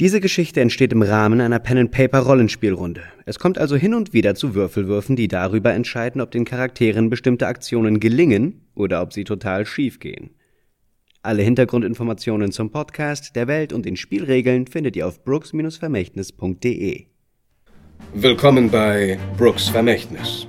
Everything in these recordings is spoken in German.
Diese Geschichte entsteht im Rahmen einer Pen-and-Paper-Rollenspielrunde. Es kommt also hin und wieder zu Würfelwürfen, die darüber entscheiden, ob den Charakteren bestimmte Aktionen gelingen oder ob sie total schief gehen. Alle Hintergrundinformationen zum Podcast, der Welt und den Spielregeln findet ihr auf brooks-vermächtnis.de. Willkommen bei Brooks Vermächtnis.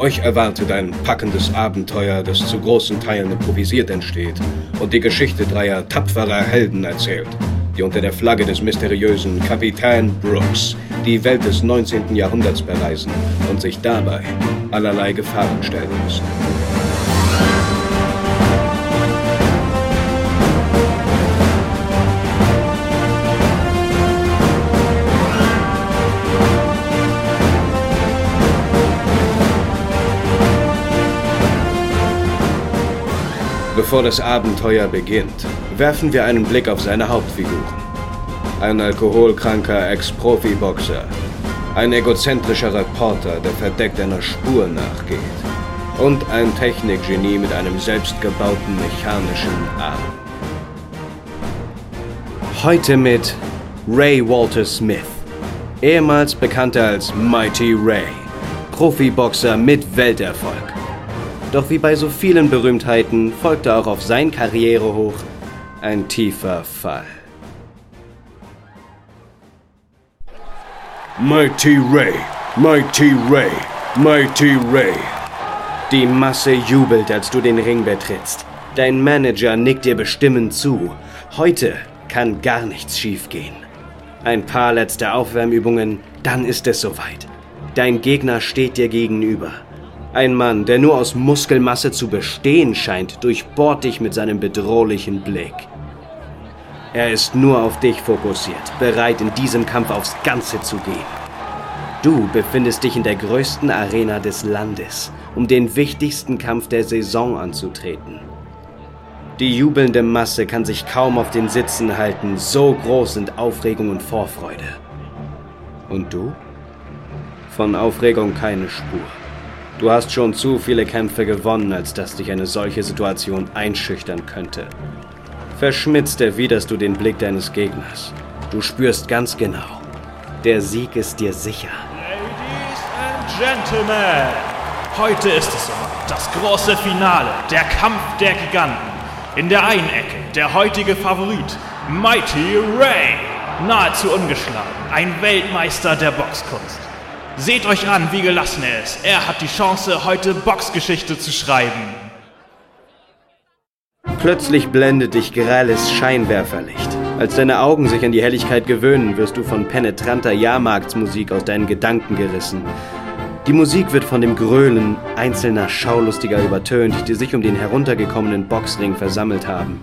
Euch erwartet ein packendes Abenteuer, das zu großen Teilen improvisiert entsteht und die Geschichte dreier tapferer Helden erzählt die unter der Flagge des mysteriösen Kapitän Brooks die Welt des 19. Jahrhunderts bereisen und sich dabei allerlei Gefahren stellen müssen. Bevor das Abenteuer beginnt, werfen wir einen Blick auf seine Hauptfiguren. Ein alkoholkranker Ex-Profi-Boxer, ein egozentrischer Reporter, der verdeckt einer Spur nachgeht und ein Technikgenie mit einem selbstgebauten mechanischen Arm. Heute mit Ray Walter Smith, ehemals bekannter als Mighty Ray, Profiboxer mit Welterfolg. Doch wie bei so vielen Berühmtheiten folgte auch auf sein Karrierehoch ein tiefer Fall. Mighty Ray, Mighty Ray, Mighty Ray. Die Masse jubelt, als du den Ring betrittst. Dein Manager nickt dir bestimmend zu. Heute kann gar nichts schiefgehen. Ein paar letzte Aufwärmübungen, dann ist es soweit. Dein Gegner steht dir gegenüber. Ein Mann, der nur aus Muskelmasse zu bestehen scheint, durchbohrt dich mit seinem bedrohlichen Blick. Er ist nur auf dich fokussiert, bereit in diesem Kampf aufs Ganze zu gehen. Du befindest dich in der größten Arena des Landes, um den wichtigsten Kampf der Saison anzutreten. Die jubelnde Masse kann sich kaum auf den Sitzen halten, so groß sind Aufregung und Vorfreude. Und du? Von Aufregung keine Spur. Du hast schon zu viele Kämpfe gewonnen, als dass dich eine solche Situation einschüchtern könnte. Verschmitzt erwiderst du den Blick deines Gegners. Du spürst ganz genau, der Sieg ist dir sicher. Ladies and Gentlemen, heute ist es soweit. Das große Finale, der Kampf der Giganten. In der einen Ecke der heutige Favorit, Mighty Ray. Nahezu ungeschlagen, ein Weltmeister der Boxkunst. Seht euch an, wie gelassen er ist. Er hat die Chance, heute Boxgeschichte zu schreiben. Plötzlich blendet dich grelles Scheinwerferlicht. Als deine Augen sich an die Helligkeit gewöhnen, wirst du von penetranter Jahrmarktsmusik aus deinen Gedanken gerissen. Die Musik wird von dem Gröhlen einzelner Schaulustiger übertönt, die sich um den heruntergekommenen Boxring versammelt haben.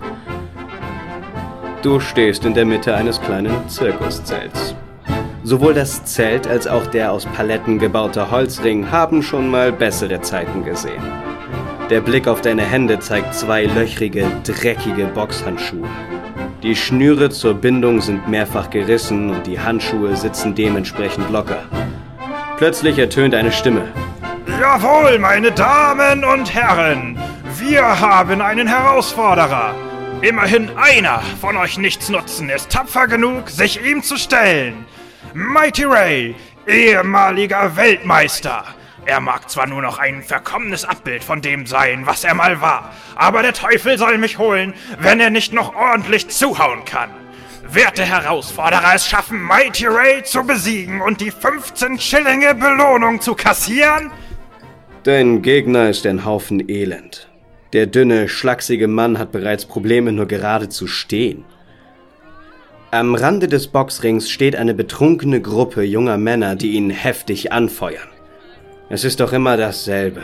Du stehst in der Mitte eines kleinen Zirkuszelts. Sowohl das Zelt als auch der aus Paletten gebaute Holzring haben schon mal bessere Zeiten gesehen. Der Blick auf deine Hände zeigt zwei löchrige, dreckige Boxhandschuhe. Die Schnüre zur Bindung sind mehrfach gerissen und die Handschuhe sitzen dementsprechend locker. Plötzlich ertönt eine Stimme. Jawohl, meine Damen und Herren, wir haben einen Herausforderer. Immerhin einer von euch Nichtsnutzen ist tapfer genug, sich ihm zu stellen. Mighty Ray, ehemaliger Weltmeister. Er mag zwar nur noch ein verkommenes Abbild von dem sein, was er mal war, aber der Teufel soll mich holen, wenn er nicht noch ordentlich zuhauen kann. Werte Herausforderer es schaffen, Mighty Ray zu besiegen und die 15 Schillinge Belohnung zu kassieren? Dein Gegner ist ein Haufen Elend. Der dünne, schlachsige Mann hat bereits Probleme, nur gerade zu stehen. Am Rande des Boxrings steht eine betrunkene Gruppe junger Männer, die ihn heftig anfeuern. Es ist doch immer dasselbe.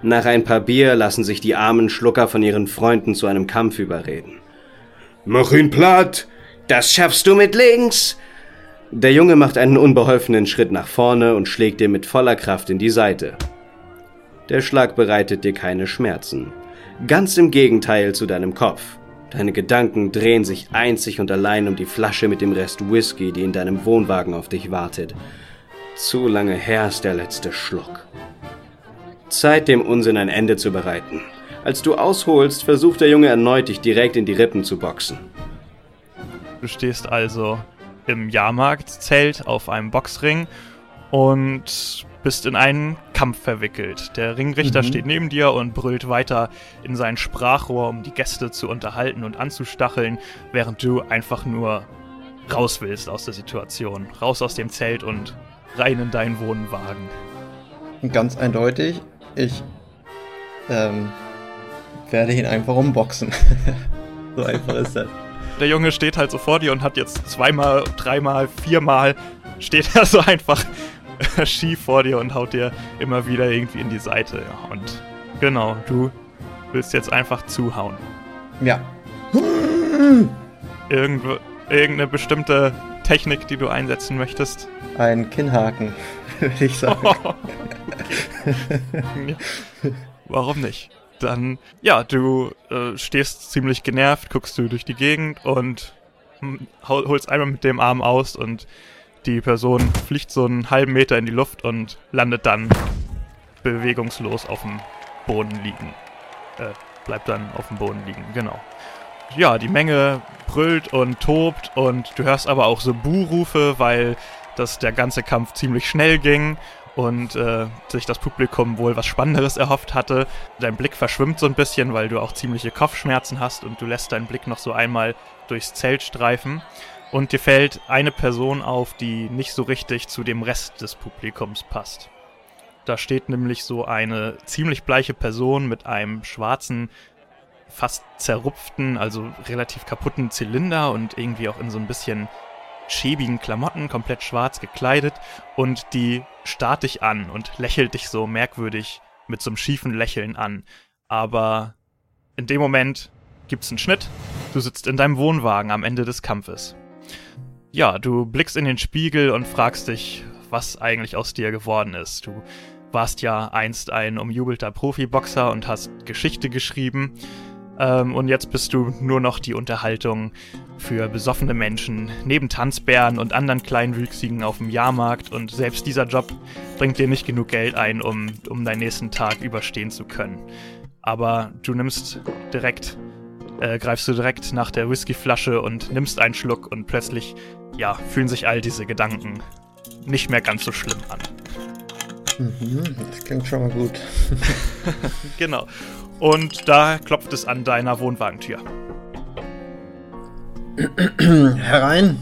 Nach ein paar Bier lassen sich die armen Schlucker von ihren Freunden zu einem Kampf überreden. Mach ihn platt! Das schaffst du mit links! Der Junge macht einen unbeholfenen Schritt nach vorne und schlägt dir mit voller Kraft in die Seite. Der Schlag bereitet dir keine Schmerzen. Ganz im Gegenteil zu deinem Kopf. Deine Gedanken drehen sich einzig und allein um die Flasche mit dem Rest Whisky, die in deinem Wohnwagen auf dich wartet. Zu lange her ist der letzte Schluck. Zeit, dem Unsinn ein Ende zu bereiten. Als du ausholst, versucht der Junge erneut, dich direkt in die Rippen zu boxen. Du stehst also im Jahrmarktzelt auf einem Boxring und bist in einen Kampf verwickelt. Der Ringrichter mhm. steht neben dir und brüllt weiter in sein Sprachrohr, um die Gäste zu unterhalten und anzustacheln, während du einfach nur raus willst aus der Situation. Raus aus dem Zelt und rein in deinen Wohnwagen. Ganz eindeutig, ich ähm, werde ihn einfach umboxen. so einfach ist das. Der Junge steht halt so vor dir und hat jetzt zweimal, dreimal, viermal steht er so einfach schief vor dir und haut dir immer wieder irgendwie in die Seite. Und genau, du willst jetzt einfach zuhauen. Ja. Irgendwo, irgendeine bestimmte Technik, die du einsetzen möchtest? Ein Kinnhaken, würde ich sagen. Oh, okay. Warum nicht? Dann, ja, du äh, stehst ziemlich genervt, guckst du durch die Gegend und hm, holst einmal mit dem Arm aus und die Person fliegt so einen halben Meter in die Luft und landet dann bewegungslos auf dem Boden liegen. Äh, bleibt dann auf dem Boden liegen, genau. Ja, die Menge brüllt und tobt und du hörst aber auch so Buhrufe, weil das der ganze Kampf ziemlich schnell ging und äh, sich das Publikum wohl was Spannenderes erhofft hatte. Dein Blick verschwimmt so ein bisschen, weil du auch ziemliche Kopfschmerzen hast und du lässt deinen Blick noch so einmal durchs Zelt streifen und dir fällt eine Person auf, die nicht so richtig zu dem Rest des Publikums passt. Da steht nämlich so eine ziemlich bleiche Person mit einem schwarzen, fast zerrupften, also relativ kaputten Zylinder und irgendwie auch in so ein bisschen schäbigen Klamotten, komplett schwarz gekleidet und die starrt dich an und lächelt dich so merkwürdig mit so einem schiefen Lächeln an. Aber in dem Moment gibt's einen Schnitt. Du sitzt in deinem Wohnwagen am Ende des Kampfes. Ja, du blickst in den Spiegel und fragst dich, was eigentlich aus dir geworden ist. Du warst ja einst ein umjubelter Profiboxer und hast Geschichte geschrieben. Ähm, und jetzt bist du nur noch die Unterhaltung für besoffene Menschen, neben Tanzbären und anderen Kleinwüchsigen auf dem Jahrmarkt. Und selbst dieser Job bringt dir nicht genug Geld ein, um, um deinen nächsten Tag überstehen zu können. Aber du nimmst direkt äh, greifst du direkt nach der Whiskyflasche und nimmst einen Schluck und plötzlich, ja, fühlen sich all diese Gedanken nicht mehr ganz so schlimm an. Mhm, das klingt schon mal gut. genau. Und da klopft es an deiner Wohnwagentür. Herein.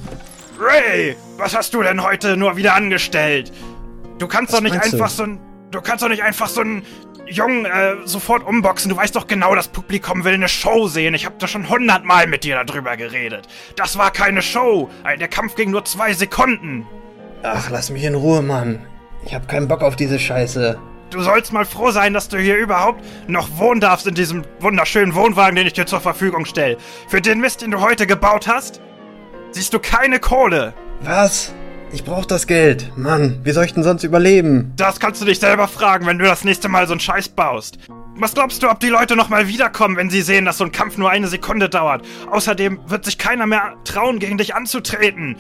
Ray, was hast du denn heute nur wieder angestellt? Du kannst was doch nicht einfach du? so ein. Du kannst doch nicht einfach so ein Jung, äh, sofort umboxen. Du weißt doch genau, das Publikum will eine Show sehen. Ich hab da schon hundertmal mit dir darüber geredet. Das war keine Show. Der Kampf ging nur zwei Sekunden. Ach, lass mich in Ruhe, Mann. Ich hab keinen Bock auf diese Scheiße. Du sollst mal froh sein, dass du hier überhaupt noch wohnen darfst in diesem wunderschönen Wohnwagen, den ich dir zur Verfügung stelle. Für den Mist, den du heute gebaut hast, siehst du keine Kohle. Was? Ich brauch das Geld. Mann, wie soll ich denn sonst überleben? Das kannst du dich selber fragen, wenn du das nächste Mal so einen Scheiß baust. Was glaubst du, ob die Leute nochmal wiederkommen, wenn sie sehen, dass so ein Kampf nur eine Sekunde dauert? Außerdem wird sich keiner mehr trauen, gegen dich anzutreten.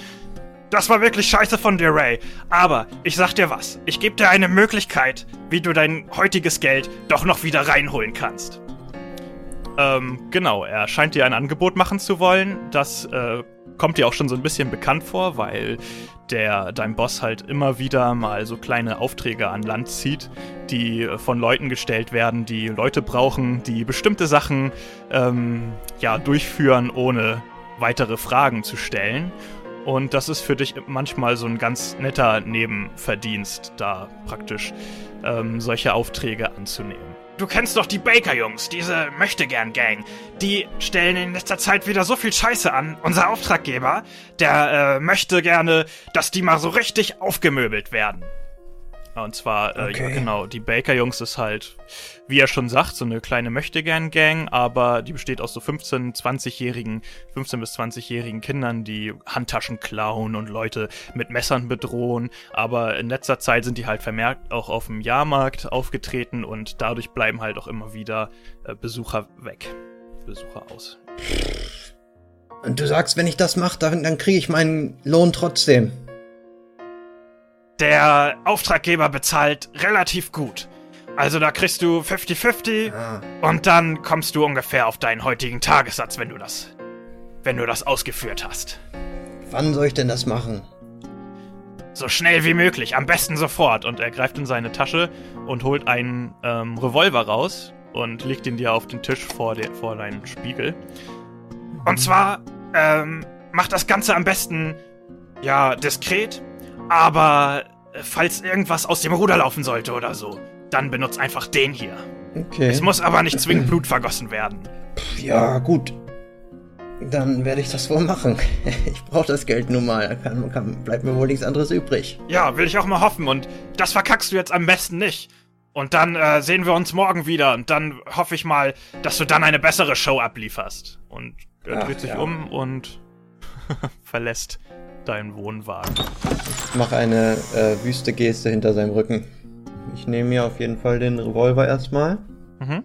Das war wirklich scheiße von dir, Ray. Aber ich sag dir was. Ich gebe dir eine Möglichkeit, wie du dein heutiges Geld doch noch wieder reinholen kannst. Ähm, genau, er scheint dir ein Angebot machen zu wollen. Das äh, kommt dir auch schon so ein bisschen bekannt vor, weil der dein Boss halt immer wieder mal so kleine Aufträge an Land zieht, die von Leuten gestellt werden, die Leute brauchen, die bestimmte Sachen ähm, ja durchführen, ohne weitere Fragen zu stellen. Und das ist für dich manchmal so ein ganz netter Nebenverdienst, da praktisch ähm, solche Aufträge anzunehmen. Du kennst doch die Baker-Jungs, diese Möchtegern-Gang. Die stellen in letzter Zeit wieder so viel Scheiße an. Unser Auftraggeber, der äh, möchte gerne, dass die mal so richtig aufgemöbelt werden. Und zwar, äh, okay. ja, genau, die Baker-Jungs ist halt, wie er schon sagt, so eine kleine Möchtegern-Gang, aber die besteht aus so 15, 20-jährigen, 15 bis 20-jährigen Kindern, die Handtaschen klauen und Leute mit Messern bedrohen. Aber in letzter Zeit sind die halt vermerkt auch auf dem Jahrmarkt aufgetreten und dadurch bleiben halt auch immer wieder äh, Besucher weg. Besucher aus. Und du sagst, wenn ich das mache, dann, dann kriege ich meinen Lohn trotzdem. Der Auftraggeber bezahlt relativ gut. Also da kriegst du 50-50 ah. und dann kommst du ungefähr auf deinen heutigen Tagessatz, wenn du das, wenn du das ausgeführt hast. Wann soll ich denn das machen? So schnell wie möglich, am besten sofort. Und er greift in seine Tasche und holt einen ähm, Revolver raus und legt ihn dir auf den Tisch vor, der, vor deinen Spiegel. Und zwar ähm, macht das Ganze am besten, ja, diskret, aber äh, falls irgendwas aus dem Ruder laufen sollte oder so, dann benutzt einfach den hier. Okay. Es muss aber nicht zwingend Blut vergossen werden. Ja, gut. Dann werde ich das wohl machen. Ich brauche das Geld nun mal. Kann, kann, bleibt mir wohl nichts anderes übrig. Ja, will ich auch mal hoffen. Und das verkackst du jetzt am besten nicht. Und dann äh, sehen wir uns morgen wieder. Und dann hoffe ich mal, dass du dann eine bessere Show ablieferst. Und er Ach, dreht sich ja. um und verlässt deinen Wohnwagen. Ich mache eine äh, wüste Geste hinter seinem Rücken. Ich nehme mir auf jeden Fall den Revolver erstmal. Mhm.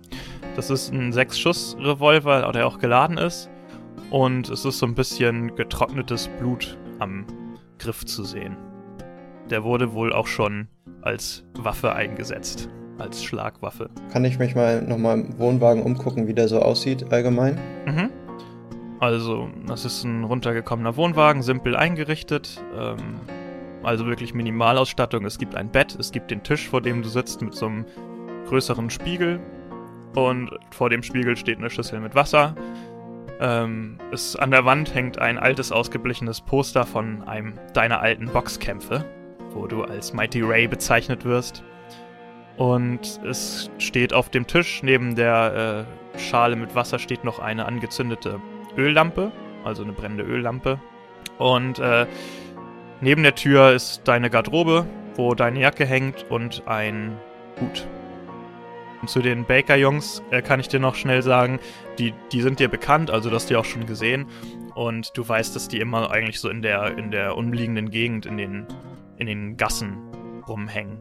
Das ist ein Sechs-Schuss-Revolver, der auch geladen ist. Und es ist so ein bisschen getrocknetes Blut am Griff zu sehen. Der wurde wohl auch schon als Waffe eingesetzt. Als Schlagwaffe. Kann ich mich mal nochmal im Wohnwagen umgucken, wie der so aussieht allgemein? Mhm. Also, das ist ein runtergekommener Wohnwagen, simpel eingerichtet. Ähm, also wirklich Minimalausstattung. Es gibt ein Bett, es gibt den Tisch, vor dem du sitzt, mit so einem größeren Spiegel. Und vor dem Spiegel steht eine Schüssel mit Wasser. Ähm, es, an der Wand hängt ein altes, ausgeblichenes Poster von einem deiner alten Boxkämpfe, wo du als Mighty Ray bezeichnet wirst. Und es steht auf dem Tisch neben der äh, Schale mit Wasser steht noch eine angezündete Öllampe, also eine brennende Öllampe. Und äh, neben der Tür ist deine Garderobe, wo deine Jacke hängt und ein Hut. Und zu den Baker-Jungs äh, kann ich dir noch schnell sagen, die, die sind dir bekannt, also das hast du ja auch schon gesehen. Und du weißt, dass die immer eigentlich so in der, in der umliegenden Gegend, in den, in den Gassen rumhängen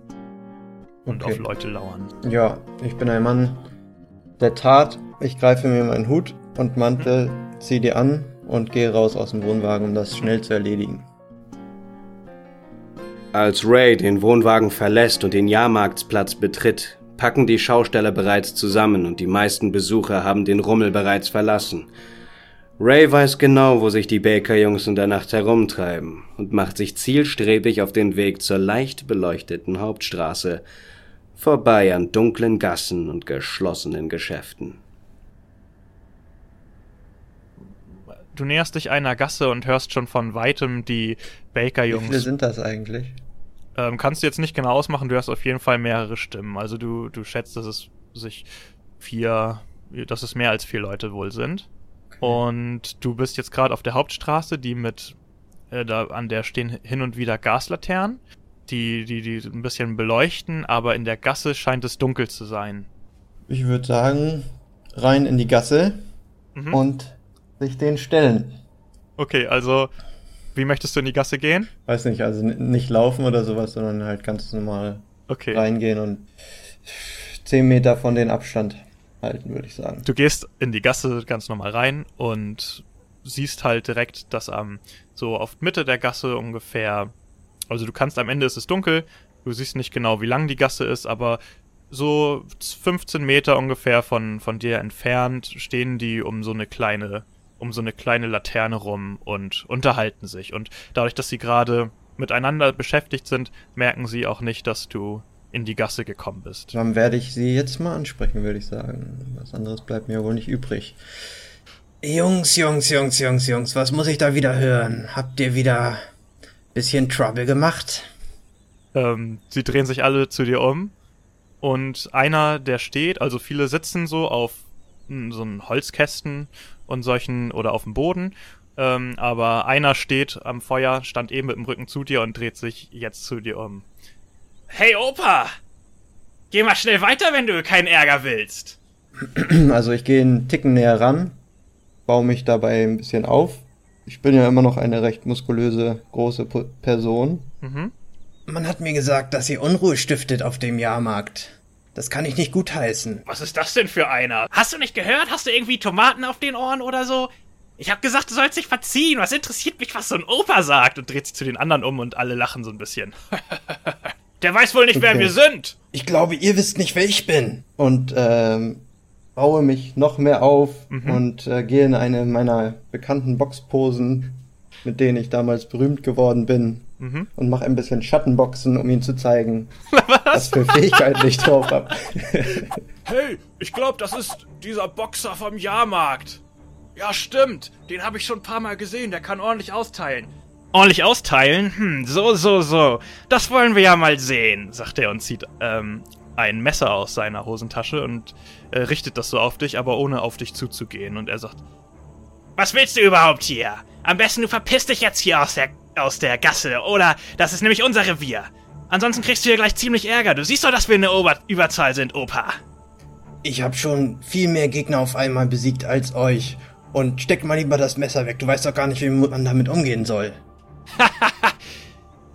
und Okay. auf Leute lauern. Ja, ich bin ein Mann der Tat. Ich greife mir meinen Hut und Mantel, ziehe die an und gehe raus aus dem Wohnwagen, um das schnell zu erledigen. Als Ray den Wohnwagen verlässt und den Jahrmarktsplatz betritt, packen die Schausteller bereits zusammen und die meisten Besucher haben den Rummel bereits verlassen. Ray weiß genau, wo sich die Baker-Jungs in der Nacht herumtreiben und macht sich zielstrebig auf den Weg zur leicht beleuchteten Hauptstraße, vorbei an dunklen Gassen und geschlossenen Geschäften. Du näherst dich einer Gasse und hörst schon von weitem die Wie viele Baker-Jungs. sind das eigentlich? Ähm, kannst du jetzt nicht genau ausmachen, du hörst auf jeden Fall mehrere Stimmen. Also du, du schätzt, dass es sich vier, dass es mehr als vier Leute wohl sind. Und du bist jetzt gerade auf der Hauptstraße, die mit, äh, da an der stehen hin und wieder Gaslaternen, die, die, die ein bisschen beleuchten, aber in der Gasse scheint es dunkel zu sein. Ich würde sagen, rein in die Gasse Mhm. und sich den stellen. Okay, also wie möchtest du in die Gasse gehen? Weiß nicht, also nicht laufen oder sowas, sondern halt ganz normal Okay. reingehen und 10 Meter von den Abstand halten, würde ich sagen. Du gehst in die Gasse ganz normal rein und siehst halt direkt, dass am so auf Mitte der Gasse ungefähr, also du kannst am Ende ist es dunkel, du siehst nicht genau, wie lang die Gasse ist, aber so 15 Meter ungefähr von, von dir entfernt stehen die um so eine kleine, um so eine kleine Laterne rum und unterhalten sich. Und dadurch, dass sie gerade miteinander beschäftigt sind, merken sie auch nicht, dass du in die Gasse gekommen bist. Dann werde ich sie jetzt mal ansprechen, würde ich sagen. Was anderes bleibt mir wohl nicht übrig. Jungs, Jungs, Jungs, Jungs, Jungs, was muss ich da wieder hören? Habt ihr wieder bisschen Trouble gemacht? Ähm, sie drehen sich alle zu dir um und einer, der steht, also viele sitzen so auf mm, so einen Holzkästen und solchen oder auf dem Boden, ähm, aber einer steht am Feuer, stand eben mit dem Rücken zu dir und dreht sich jetzt zu dir um. Hey Opa! Geh mal schnell weiter, wenn du keinen Ärger willst. Also ich gehe einen Ticken näher ran, baue mich dabei ein bisschen auf. Ich bin ja immer noch eine recht muskulöse, große P Person. Mhm. Man hat mir gesagt, dass ihr Unruhe stiftet auf dem Jahrmarkt. Das kann ich nicht gutheißen. Was ist das denn für einer? Hast du nicht gehört? Hast du irgendwie Tomaten auf den Ohren oder so? Ich hab gesagt, du sollst dich verziehen. Was interessiert mich, was so ein Opa sagt? Und dreht sich zu den anderen um und alle lachen so ein bisschen. Der weiß wohl nicht, wer Okay. wir sind. Ich glaube, ihr wisst nicht, wer ich bin. Und ähm, baue mich noch mehr auf und äh, gehe in eine meiner bekannten Boxposen mit denen ich damals berühmt geworden bin. Mhm. Und mache ein bisschen Schattenboxen, um ihm zu zeigen, was, was für Fähigkeiten ich drauf habe. hey, ich glaube, das ist dieser Boxer vom Jahrmarkt. Ja, stimmt. Den habe ich schon ein paar Mal gesehen. Der kann ordentlich austeilen. Ordentlich austeilen? Hm, so, so, so. Das wollen wir ja mal sehen, sagt er und zieht ähm, ein Messer aus seiner Hosentasche und äh, richtet das so auf dich, aber ohne auf dich zuzugehen. Und er sagt: Was willst du überhaupt hier? Am besten du verpisst dich jetzt hier aus der, aus der Gasse, oder das ist nämlich unser Revier. Ansonsten kriegst du hier gleich ziemlich Ärger. Du siehst doch, dass wir eine Ober Überzahl sind, Opa. Ich habe schon viel mehr Gegner auf einmal besiegt als euch. Und steck mal lieber das Messer weg. Du weißt doch gar nicht, wie man damit umgehen soll.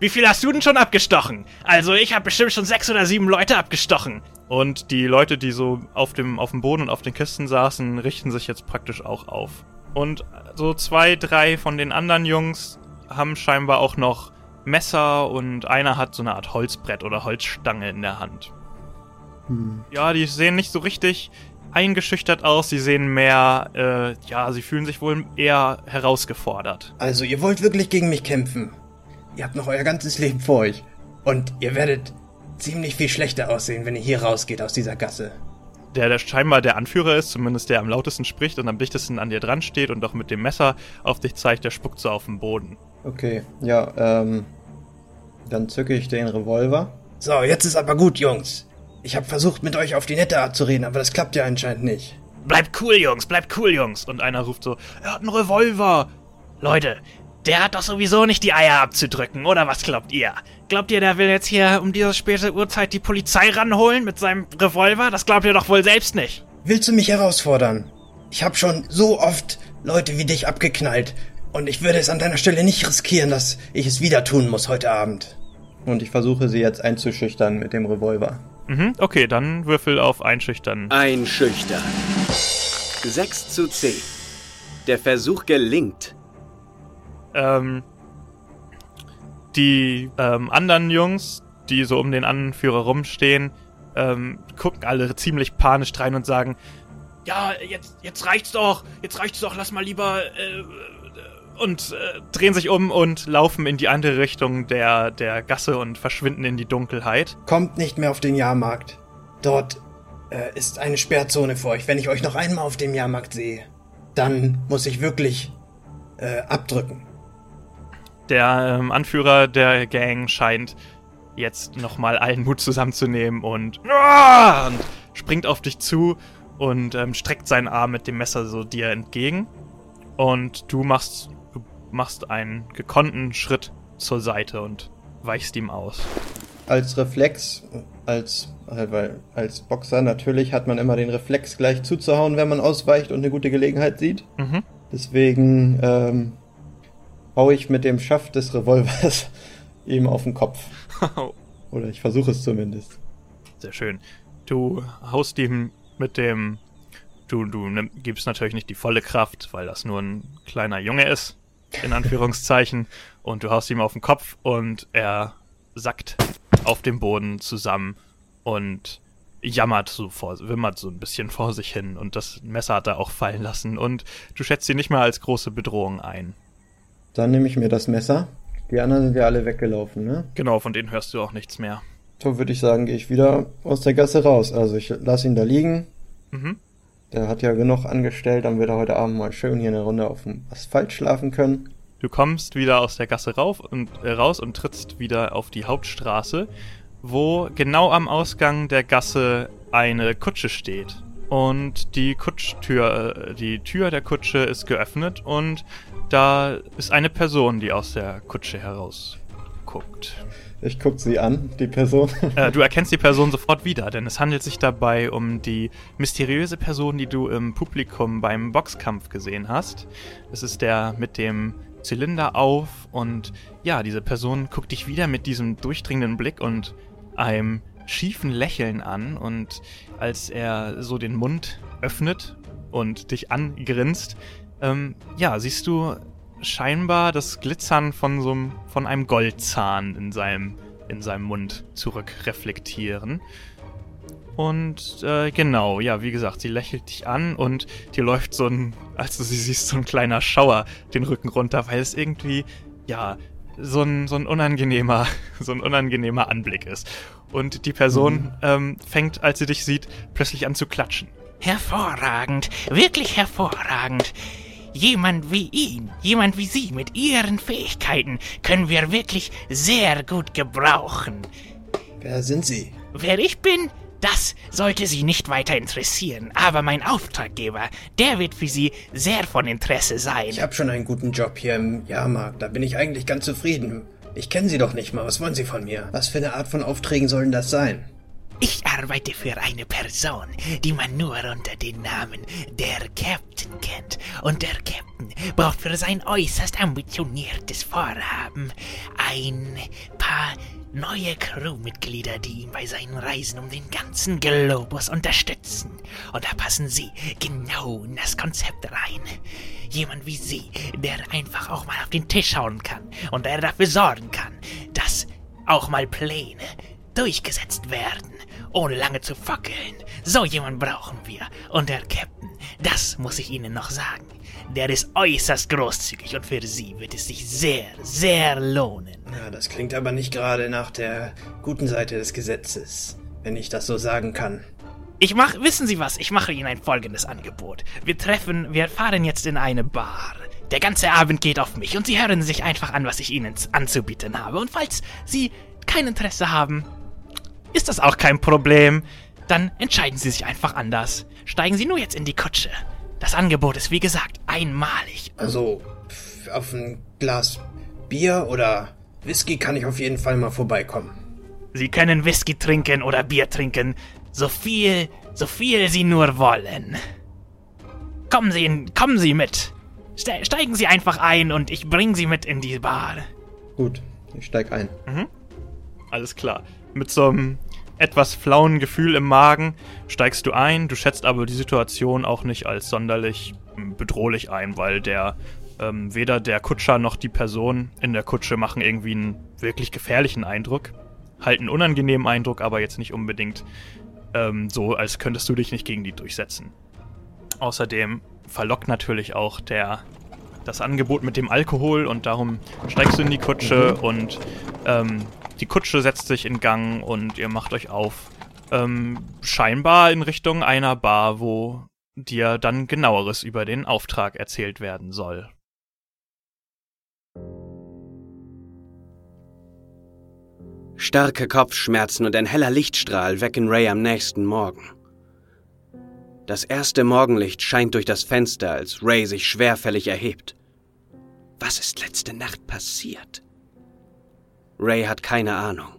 Wie viel hast du denn schon abgestochen? Also, ich habe bestimmt schon sechs oder sieben Leute abgestochen. Und die Leute, die so auf dem, auf dem Boden und auf den Kisten saßen, richten sich jetzt praktisch auch auf. Und so zwei, drei von den anderen Jungs haben scheinbar auch noch Messer und einer hat so eine Art Holzbrett oder Holzstange in der Hand. Hm. Ja, die sehen nicht so richtig eingeschüchtert aus, sie sehen mehr, äh, ja, sie fühlen sich wohl eher herausgefordert. Also, ihr wollt wirklich gegen mich kämpfen? Ihr habt noch euer ganzes Leben vor euch. Und ihr werdet ziemlich viel schlechter aussehen, wenn ihr hier rausgeht aus dieser Gasse. Der, der scheinbar der Anführer ist, zumindest der am lautesten spricht und am dichtesten an dir dran steht und auch mit dem Messer auf dich zeigt, der spuckt so auf den Boden. Okay, ja, ähm. Dann zücke ich den Revolver. So, jetzt ist aber gut, Jungs. Ich habe versucht, mit euch auf die nette Art zu reden, aber das klappt ja anscheinend nicht. Bleibt cool, Jungs, bleibt cool, Jungs. Und einer ruft so, er hat einen Revolver. Leute, der hat doch sowieso nicht die Eier abzudrücken, oder was glaubt ihr? Glaubt ihr, der will jetzt hier um diese späte Uhrzeit die Polizei ranholen mit seinem Revolver? Das glaubt ihr doch wohl selbst nicht. Willst du mich herausfordern? Ich habe schon so oft Leute wie dich abgeknallt. Und ich würde es an deiner Stelle nicht riskieren, dass ich es wieder tun muss heute Abend. Und ich versuche sie jetzt einzuschüchtern mit dem Revolver. Mhm, okay, dann würfel auf Einschüchtern. Einschüchtern. 6 zu 10. Der Versuch gelingt. Ähm, die ähm, anderen Jungs, die so um den Anführer rumstehen, ähm, gucken alle ziemlich panisch rein und sagen, ja, jetzt, jetzt reicht's doch, jetzt reicht's doch, lass mal lieber äh, und äh, drehen sich um und laufen in die andere Richtung der, der Gasse und verschwinden in die Dunkelheit. Kommt nicht mehr auf den Jahrmarkt. Dort äh, ist eine Sperrzone für euch. Wenn ich euch noch einmal auf dem Jahrmarkt sehe, dann muss ich wirklich äh, abdrücken. Der ähm, Anführer der Gang scheint jetzt nochmal allen Mut zusammenzunehmen und, und springt auf dich zu und ähm, streckt seinen Arm mit dem Messer so dir entgegen. Und du machst machst einen gekonnten Schritt zur Seite und weichst ihm aus. Als Reflex, als, weil als Boxer natürlich hat man immer den Reflex gleich zuzuhauen, wenn man ausweicht und eine gute Gelegenheit sieht. Mhm. Deswegen ähm, haue ich mit dem Schaft des Revolvers ihm auf den Kopf. Oder ich versuche es zumindest. Sehr schön. Du haust ihm mit dem. Du, du gibst natürlich nicht die volle Kraft, weil das nur ein kleiner Junge ist in Anführungszeichen, und du haust ihm auf den Kopf und er sackt auf dem Boden zusammen und jammert so vor, wimmert so ein bisschen vor sich hin und das Messer hat er auch fallen lassen und du schätzt ihn nicht mehr als große Bedrohung ein. Dann nehme ich mir das Messer. Die anderen sind ja alle weggelaufen, ne? Genau, von denen hörst du auch nichts mehr. So würde ich sagen, gehe ich wieder aus der Gasse raus. Also ich lasse ihn da liegen. Mhm. Der hat ja genug angestellt, dann wird er heute Abend mal schön hier eine Runde auf dem Asphalt schlafen können. Du kommst wieder aus der Gasse rauf und, äh, raus und trittst wieder auf die Hauptstraße, wo genau am Ausgang der Gasse eine Kutsche steht. Und die Kutschtür, äh, die Tür der Kutsche ist geöffnet und da ist eine Person, die aus der Kutsche herausguckt. Ich guck sie an, die Person. Äh, du erkennst die Person sofort wieder, denn es handelt sich dabei um die mysteriöse Person, die du im Publikum beim Boxkampf gesehen hast. Es ist der mit dem Zylinder auf und ja, diese Person guckt dich wieder mit diesem durchdringenden Blick und einem schiefen Lächeln an und als er so den Mund öffnet und dich angrinst, ähm, ja, siehst du scheinbar das Glitzern von so einem, von einem Goldzahn in seinem, in seinem Mund zurückreflektieren. Und äh, genau, ja, wie gesagt, sie lächelt dich an und dir läuft so ein, als du sie siehst, so ein kleiner Schauer den Rücken runter, weil es irgendwie, ja, so ein, so ein unangenehmer, so ein unangenehmer Anblick ist. Und die Person mhm. ähm, fängt, als sie dich sieht, plötzlich an zu klatschen. Hervorragend, wirklich hervorragend. Jemand wie ihn, jemand wie Sie mit Ihren Fähigkeiten können wir wirklich sehr gut gebrauchen. Wer sind Sie? Wer ich bin? Das sollte Sie nicht weiter interessieren, aber mein Auftraggeber, der wird für Sie sehr von Interesse sein. Ich habe schon einen guten Job hier im Jahrmarkt, da bin ich eigentlich ganz zufrieden. Ich kenne Sie doch nicht mal, was wollen Sie von mir? Was für eine Art von Aufträgen sollen das sein? Ich arbeite für eine Person, die man nur unter dem Namen der Captain kennt. Und der Captain braucht für sein äußerst ambitioniertes Vorhaben ein paar neue Crewmitglieder, die ihn bei seinen Reisen um den ganzen Globus unterstützen. Und da passen Sie genau in das Konzept rein. Jemand wie Sie, der einfach auch mal auf den Tisch hauen kann und der dafür sorgen kann, dass auch mal Pläne durchgesetzt werden ohne lange zu fackeln. So jemand brauchen wir. Und der Captain, das muss ich Ihnen noch sagen, der ist äußerst großzügig und für Sie wird es sich sehr, sehr lohnen. Ja, das klingt aber nicht gerade nach der guten Seite des Gesetzes, wenn ich das so sagen kann. Ich mach, wissen Sie was, ich mache Ihnen ein folgendes Angebot. Wir treffen, wir fahren jetzt in eine Bar. Der ganze Abend geht auf mich und Sie hören sich einfach an, was ich Ihnen anzubieten habe. Und falls Sie kein Interesse haben, ist das auch kein Problem. Dann entscheiden Sie sich einfach anders. Steigen Sie nur jetzt in die Kutsche. Das Angebot ist wie gesagt einmalig. Also, auf ein Glas Bier oder Whisky kann ich auf jeden Fall mal vorbeikommen. Sie können Whisky trinken oder Bier trinken, so viel, so viel Sie nur wollen. Kommen Sie, in, kommen Sie mit. Steigen Sie einfach ein und ich bringe Sie mit in die Bar. Gut, ich steig ein. Mhm. Alles klar mit so einem etwas flauen Gefühl im Magen steigst du ein. Du schätzt aber die Situation auch nicht als sonderlich hm, bedrohlich ein, weil der ähm, weder der Kutscher noch die Person in der Kutsche machen irgendwie einen wirklich gefährlichen Eindruck. Halten unangenehmen Eindruck, aber jetzt nicht unbedingt ähm, so, als könntest du dich nicht gegen die durchsetzen. Außerdem verlockt natürlich auch der das Angebot mit dem Alkohol und darum steigst du in die Kutsche mhm. und ähm, die Kutsche setzt sich in Gang und ihr macht euch auf. Ähm, scheinbar in Richtung einer Bar, wo dir dann genaueres über den Auftrag erzählt werden soll. Starke Kopfschmerzen und ein heller Lichtstrahl wecken Ray am nächsten Morgen. Das erste Morgenlicht scheint durch das Fenster, als Ray sich schwerfällig erhebt. Was ist letzte Nacht passiert? Ray hat keine Ahnung.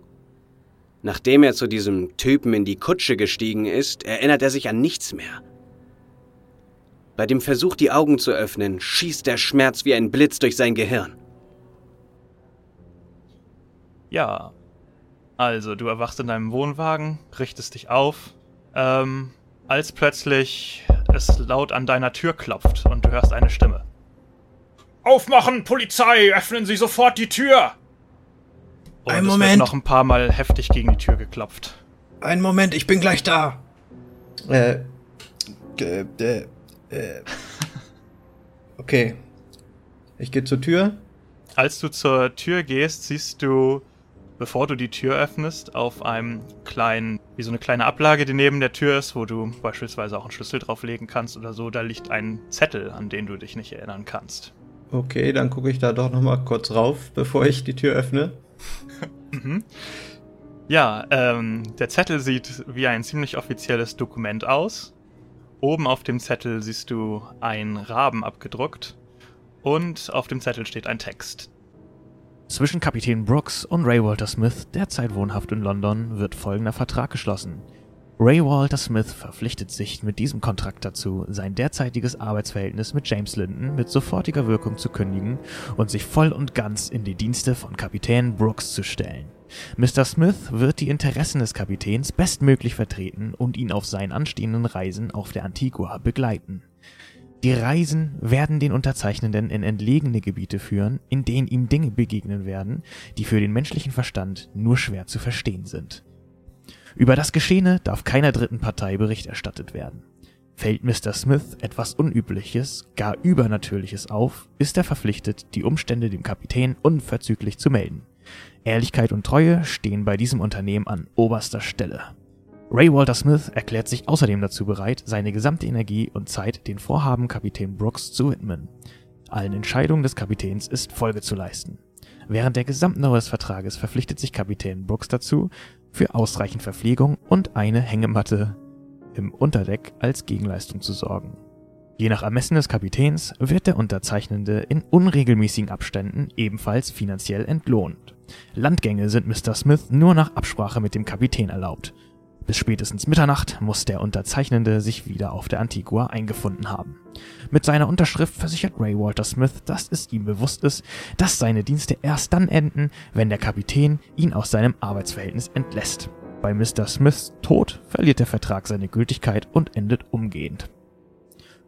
Nachdem er zu diesem Typen in die Kutsche gestiegen ist, erinnert er sich an nichts mehr. Bei dem Versuch, die Augen zu öffnen, schießt der Schmerz wie ein Blitz durch sein Gehirn. Ja, also du erwachst in deinem Wohnwagen, richtest dich auf, ähm, als plötzlich es laut an deiner Tür klopft und du hörst eine Stimme. Aufmachen, Polizei, öffnen Sie sofort die Tür! Und Ein Moment. Wird noch ein paar Mal heftig gegen die Tür geklopft. Ein Moment, ich bin gleich da. Äh, äh, äh, äh. Okay. Ich gehe zur Tür. Als du zur Tür gehst, siehst du, bevor du die Tür öffnest, auf einem kleinen, wie so eine kleine Ablage, die neben der Tür ist, wo du beispielsweise auch einen Schlüssel drauflegen kannst oder so, da liegt ein Zettel, an den du dich nicht erinnern kannst. Okay, dann gucke ich da doch nochmal kurz rauf, bevor ich die Tür öffne. mhm. Ja, ähm, der Zettel sieht wie ein ziemlich offizielles Dokument aus. Oben auf dem Zettel siehst du einen Raben abgedruckt und auf dem Zettel steht ein Text. Zwischen Kapitän Brooks und Ray Walter Smith, derzeit wohnhaft in London, wird folgender Vertrag geschlossen. Ray Walter Smith verpflichtet sich mit diesem Kontrakt dazu, sein derzeitiges Arbeitsverhältnis mit James Linden mit sofortiger Wirkung zu kündigen und sich voll und ganz in die Dienste von Kapitän Brooks zu stellen. Mr. Smith wird die Interessen des Kapitäns bestmöglich vertreten und ihn auf seinen anstehenden Reisen auf der Antigua begleiten. Die Reisen werden den Unterzeichnenden in entlegene Gebiete führen, in denen ihm Dinge begegnen werden, die für den menschlichen Verstand nur schwer zu verstehen sind. Über das Geschehene darf keiner dritten Partei Bericht erstattet werden. Fällt Mr. Smith etwas Unübliches, gar Übernatürliches auf, ist er verpflichtet, die Umstände dem Kapitän unverzüglich zu melden. Ehrlichkeit und Treue stehen bei diesem Unternehmen an oberster Stelle. Ray Walter Smith erklärt sich außerdem dazu bereit, seine gesamte Energie und Zeit den Vorhaben Kapitän Brooks zu widmen. Allen Entscheidungen des Kapitäns ist Folge zu leisten. Während der gesamten Dauer des Vertrages verpflichtet sich Kapitän Brooks dazu, für ausreichend Verpflegung und eine Hängematte im Unterdeck als Gegenleistung zu sorgen. Je nach Ermessen des Kapitäns wird der Unterzeichnende in unregelmäßigen Abständen ebenfalls finanziell entlohnt. Landgänge sind Mr. Smith nur nach Absprache mit dem Kapitän erlaubt. Bis spätestens Mitternacht muss der Unterzeichnende sich wieder auf der Antigua eingefunden haben. Mit seiner Unterschrift versichert Ray Walter Smith, dass es ihm bewusst ist, dass seine Dienste erst dann enden, wenn der Kapitän ihn aus seinem Arbeitsverhältnis entlässt. Bei Mr. Smiths Tod verliert der Vertrag seine Gültigkeit und endet umgehend.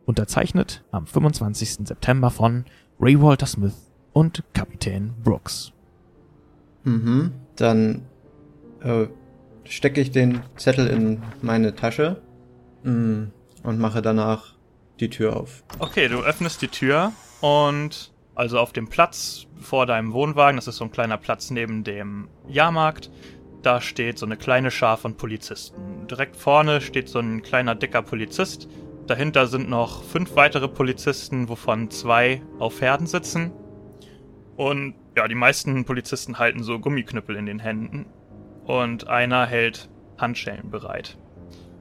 Unterzeichnet am 25. September von Ray Walter Smith und Kapitän Brooks. Mhm, dann äh, stecke ich den Zettel in meine Tasche mm, und mache danach die Tür auf. Okay, du öffnest die Tür und also auf dem Platz vor deinem Wohnwagen, das ist so ein kleiner Platz neben dem Jahrmarkt, da steht so eine kleine Schar von Polizisten. Direkt vorne steht so ein kleiner dicker Polizist. Dahinter sind noch fünf weitere Polizisten, wovon zwei auf Pferden sitzen. Und ja, die meisten Polizisten halten so Gummiknüppel in den Händen. Und einer hält Handschellen bereit.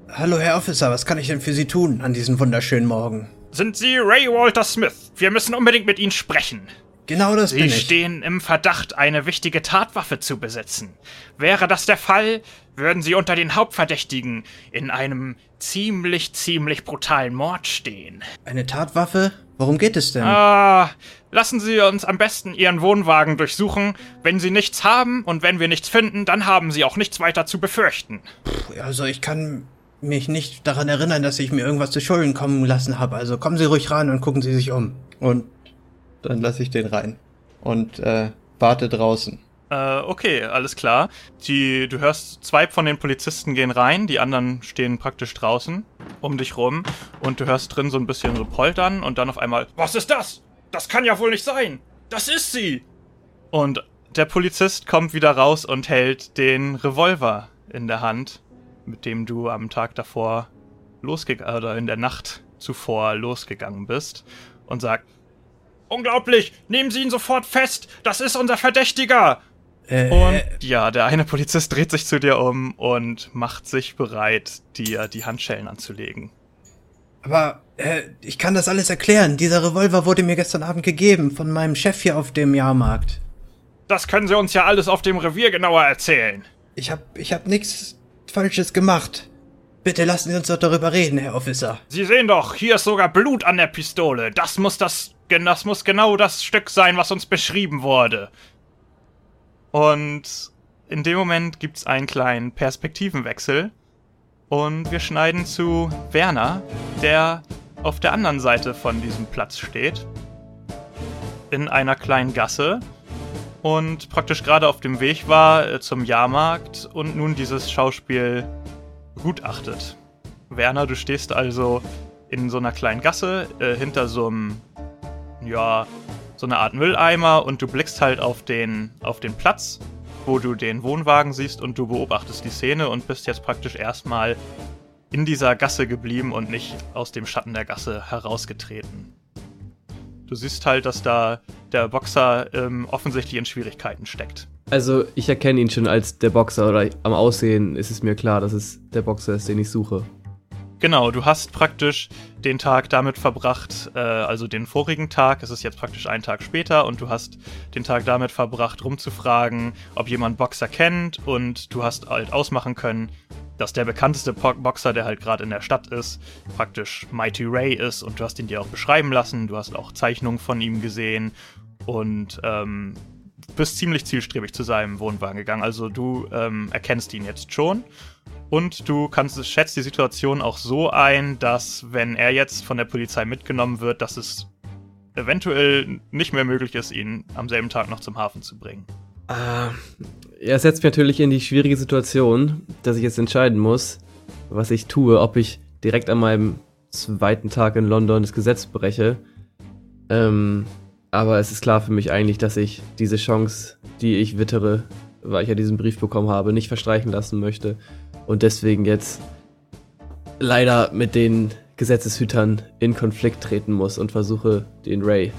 Hallo, Herr Officer, was kann ich denn für Sie tun an diesem wunderschönen Morgen? Sind Sie Ray Walter Smith? Wir müssen unbedingt mit Ihnen sprechen. Genau das Sie bin ich. stehen im Verdacht, eine wichtige Tatwaffe zu besitzen. Wäre das der Fall, würden Sie unter den Hauptverdächtigen in einem ziemlich, ziemlich brutalen Mord stehen. Eine Tatwaffe? Worum geht es denn? Ah, lassen Sie uns am besten Ihren Wohnwagen durchsuchen. Wenn Sie nichts haben und wenn wir nichts finden, dann haben Sie auch nichts weiter zu befürchten. Also ich kann mich nicht daran erinnern, dass ich mir irgendwas zu Schulden kommen lassen habe. Also kommen Sie ruhig rein und gucken Sie sich um. Und dann lasse ich den rein. Und äh, warte draußen. Äh, okay, alles klar. Die, du hörst, zwei von den Polizisten gehen rein, die anderen stehen praktisch draußen um dich rum und du hörst drin so ein bisschen so poltern und dann auf einmal, Was ist das? Das kann ja wohl nicht sein. Das ist sie. Und der Polizist kommt wieder raus und hält den Revolver in der Hand, mit dem du am Tag davor losgegangen oder in der Nacht zuvor losgegangen bist und sagt, Unglaublich. Nehmen Sie ihn sofort fest. Das ist unser Verdächtiger. Äh, und ja, der eine Polizist dreht sich zu dir um und macht sich bereit, dir die Handschellen anzulegen. aber äh, ich kann das alles erklären. Dieser Revolver wurde mir gestern Abend gegeben von meinem Chef hier auf dem Jahrmarkt. Das können Sie uns ja alles auf dem Revier genauer erzählen. Ich hab, ich hab nichts Falsches gemacht. Bitte lassen Sie uns doch darüber reden, Herr Officer. Sie sehen doch, hier ist sogar Blut an der Pistole. Das muss das, gen- das muss genau das Stück sein, was uns beschrieben wurde. Und in dem Moment gibt's einen kleinen Perspektivenwechsel und wir schneiden zu Werner, der auf der anderen Seite von diesem Platz steht, in einer kleinen Gasse und praktisch gerade auf dem Weg war äh, zum Jahrmarkt und nun dieses Schauspiel begutachtet. Werner, du stehst also in so einer kleinen Gasse äh, hinter so einem, ja, so eine Art Mülleimer und du blickst halt auf den, auf den Platz, wo du den Wohnwagen siehst und du beobachtest die Szene und bist jetzt praktisch erstmal in dieser Gasse geblieben und nicht aus dem Schatten der Gasse herausgetreten. Du siehst halt, dass da der Boxer ähm, offensichtlich in Schwierigkeiten steckt. Also, ich erkenne ihn schon als der Boxer oder am Aussehen ist es mir klar, dass es der Boxer ist, den ich suche. Genau, du hast praktisch den Tag damit verbracht, äh, also den vorigen Tag, es ist jetzt praktisch ein Tag später und du hast den Tag damit verbracht, rumzufragen, ob jemand Boxer kennt und du hast halt ausmachen können, dass der bekannteste Boxer, der halt gerade in der Stadt ist, praktisch Mighty Ray ist und du hast ihn dir auch beschreiben lassen, du hast auch Zeichnungen von ihm gesehen und ähm, bist ziemlich zielstrebig zu seinem Wohnwagen gegangen. Also du ähm, erkennst ihn jetzt schon und du kannst, schätzt die Situation auch so ein, dass wenn er jetzt von der Polizei mitgenommen wird, dass es eventuell nicht mehr möglich ist, ihn am selben Tag noch zum Hafen zu bringen. Äh, er setzt mich natürlich in die schwierige Situation, dass ich jetzt entscheiden muss, was ich tue, ob ich direkt an meinem zweiten Tag in London das Gesetz breche. Ähm, aber es ist klar für mich eigentlich, dass ich diese Chance, die ich wittere, weil ich ja diesen Brief bekommen habe, nicht verstreichen lassen möchte. Und deswegen jetzt leider mit den Gesetzeshütern in Konflikt treten muss und versuche, den Ray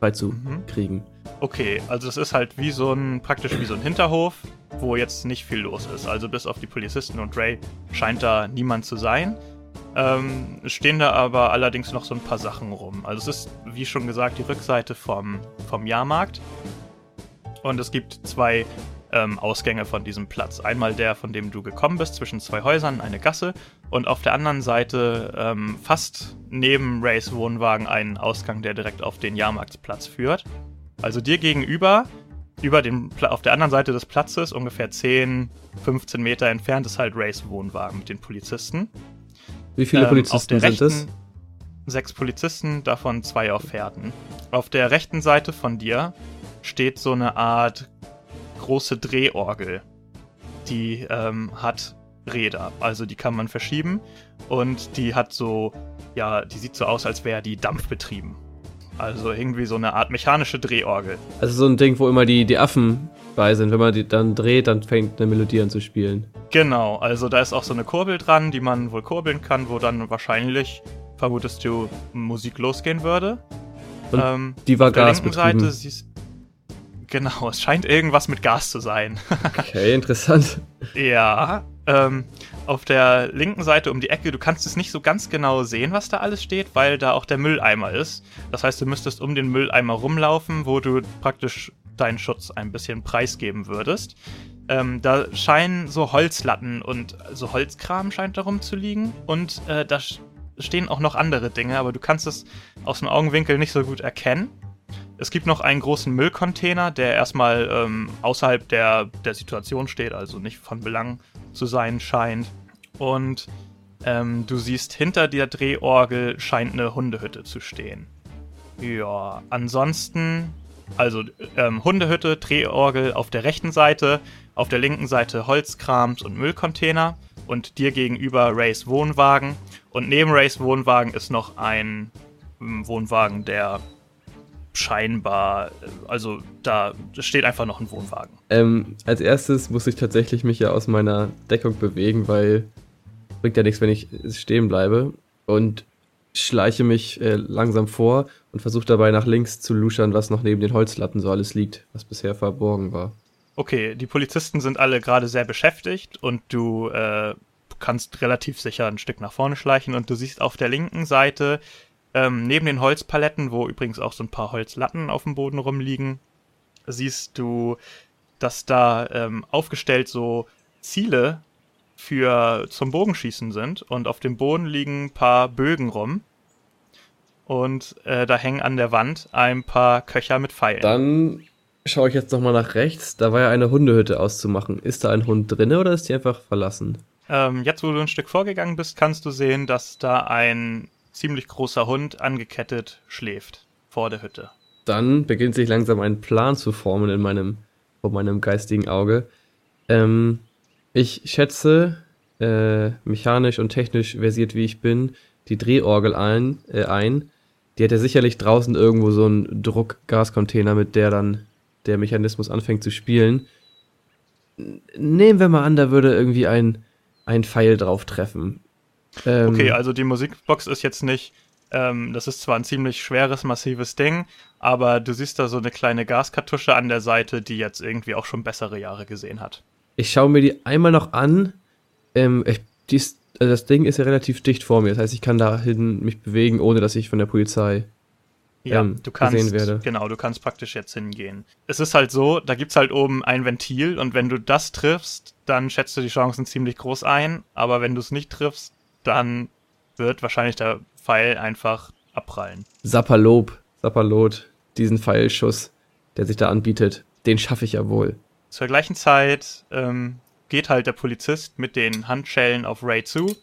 beizukriegen. Okay, also es ist halt wie so ein, praktisch wie so ein Hinterhof, wo jetzt nicht viel los ist. Also bis auf die Polizisten und Ray scheint da niemand zu sein. Ähm, stehen da aber allerdings noch so ein paar Sachen rum. Also es ist, wie schon gesagt, die Rückseite vom, vom Jahrmarkt. Und es gibt zwei ähm, Ausgänge von diesem Platz. Einmal der, von dem du gekommen bist, zwischen zwei Häusern, eine Gasse. Und auf der anderen Seite, ähm, fast neben Rays Wohnwagen, einen Ausgang, der direkt auf den Jahrmarktsplatz führt. Also dir gegenüber, über den, auf der anderen Seite des Platzes, ungefähr 10, 15 Meter entfernt, ist halt Rays Wohnwagen mit den Polizisten. Wie viele Ähm, Polizisten sind es? rechten- Sechs Polizisten, davon zwei auf Pferden. Auf der rechten Seite von dir steht so eine Art große Drehorgel. Die ähm, hat Räder, also die kann man verschieben und die hat so, ja, die sieht so aus, als wäre die dampfbetrieben. Also irgendwie so eine Art mechanische Drehorgel. Also so ein Ding, wo immer die, die Affen bei sind. Wenn man die dann dreht, dann fängt eine Melodie an zu spielen. Genau, also da ist auch so eine Kurbel dran, die man wohl kurbeln kann, wo dann wahrscheinlich, vermutest du, Musik losgehen würde. Und ähm, die war auf der linken gasbetrieben. Seite siehst Genau, es scheint irgendwas mit Gas zu sein. Okay, interessant. ja, ähm, auf der linken Seite um die Ecke, du kannst es nicht so ganz genau sehen, was da alles steht, weil da auch der Mülleimer ist. Das heißt, du müsstest um den Mülleimer rumlaufen, wo du praktisch deinen Schutz ein bisschen preisgeben würdest. Ähm, da scheinen so Holzlatten und so Holzkram scheint darum zu liegen. Und äh, da stehen auch noch andere Dinge, aber du kannst es aus dem Augenwinkel nicht so gut erkennen. Es gibt noch einen großen Müllcontainer, der erstmal ähm, außerhalb der, der Situation steht, also nicht von Belang zu sein scheint. Und ähm, du siehst, hinter der Drehorgel scheint eine Hundehütte zu stehen. Ja, ansonsten, also ähm, Hundehütte, Drehorgel auf der rechten Seite, auf der linken Seite Holzkrams und Müllcontainer und dir gegenüber Rays Wohnwagen. Und neben Rays Wohnwagen ist noch ein ähm, Wohnwagen, der scheinbar, also da steht einfach noch ein Wohnwagen. Ähm, als erstes muss ich tatsächlich mich ja aus meiner Deckung bewegen, weil bringt ja nichts, wenn ich stehen bleibe. Und schleiche mich äh, langsam vor und versuche dabei nach links zu luschern, was noch neben den Holzlatten so alles liegt, was bisher verborgen war. Okay, die Polizisten sind alle gerade sehr beschäftigt und du äh, kannst relativ sicher ein Stück nach vorne schleichen und du siehst auf der linken Seite ähm, neben den Holzpaletten, wo übrigens auch so ein paar Holzlatten auf dem Boden rumliegen, siehst du, dass da ähm, aufgestellt so Ziele für zum Bogenschießen sind und auf dem Boden liegen ein paar Bögen rum und äh, da hängen an der Wand ein paar Köcher mit Pfeilen. Dann schaue ich jetzt nochmal nach rechts. Da war ja eine Hundehütte auszumachen. Ist da ein Hund drinne oder ist die einfach verlassen? Ähm, jetzt, wo du ein Stück vorgegangen bist, kannst du sehen, dass da ein ziemlich großer Hund angekettet schläft vor der Hütte. Dann beginnt sich langsam ein Plan zu formen in meinem, vor meinem geistigen Auge. Ähm, ich schätze, äh, mechanisch und technisch versiert wie ich bin, die Drehorgel ein, äh, ein. Die ja sicherlich draußen irgendwo so einen Druckgascontainer, mit der dann der Mechanismus anfängt zu spielen. Nehmen wir mal an, da würde irgendwie ein, ein Pfeil drauf treffen. Ähm, Okay, also die Musikbox ist jetzt nicht, ähm, das ist zwar ein ziemlich schweres, massives Ding, aber du siehst da so eine kleine Gaskartusche an der Seite, die jetzt irgendwie auch schon bessere Jahre gesehen hat. Ich schaue mir die einmal noch an. Ähm, ich, dies, also das Ding ist ja relativ dicht vor mir. Das heißt, ich kann dahin mich bewegen, ohne dass ich von der Polizei. Ja, ähm, du kannst, gesehen werde. genau, du kannst praktisch jetzt hingehen. Es ist halt so, da gibt's halt oben ein Ventil und wenn du das triffst, dann schätzt du die Chancen ziemlich groß ein, aber wenn du es nicht triffst, dann wird wahrscheinlich der Pfeil einfach abprallen. Sapperlob, Sapperlot, diesen Pfeilschuss, der sich da anbietet, den schaffe ich ja wohl. Zur gleichen Zeit ähm, geht halt der Polizist mit den Handschellen auf Ray zu.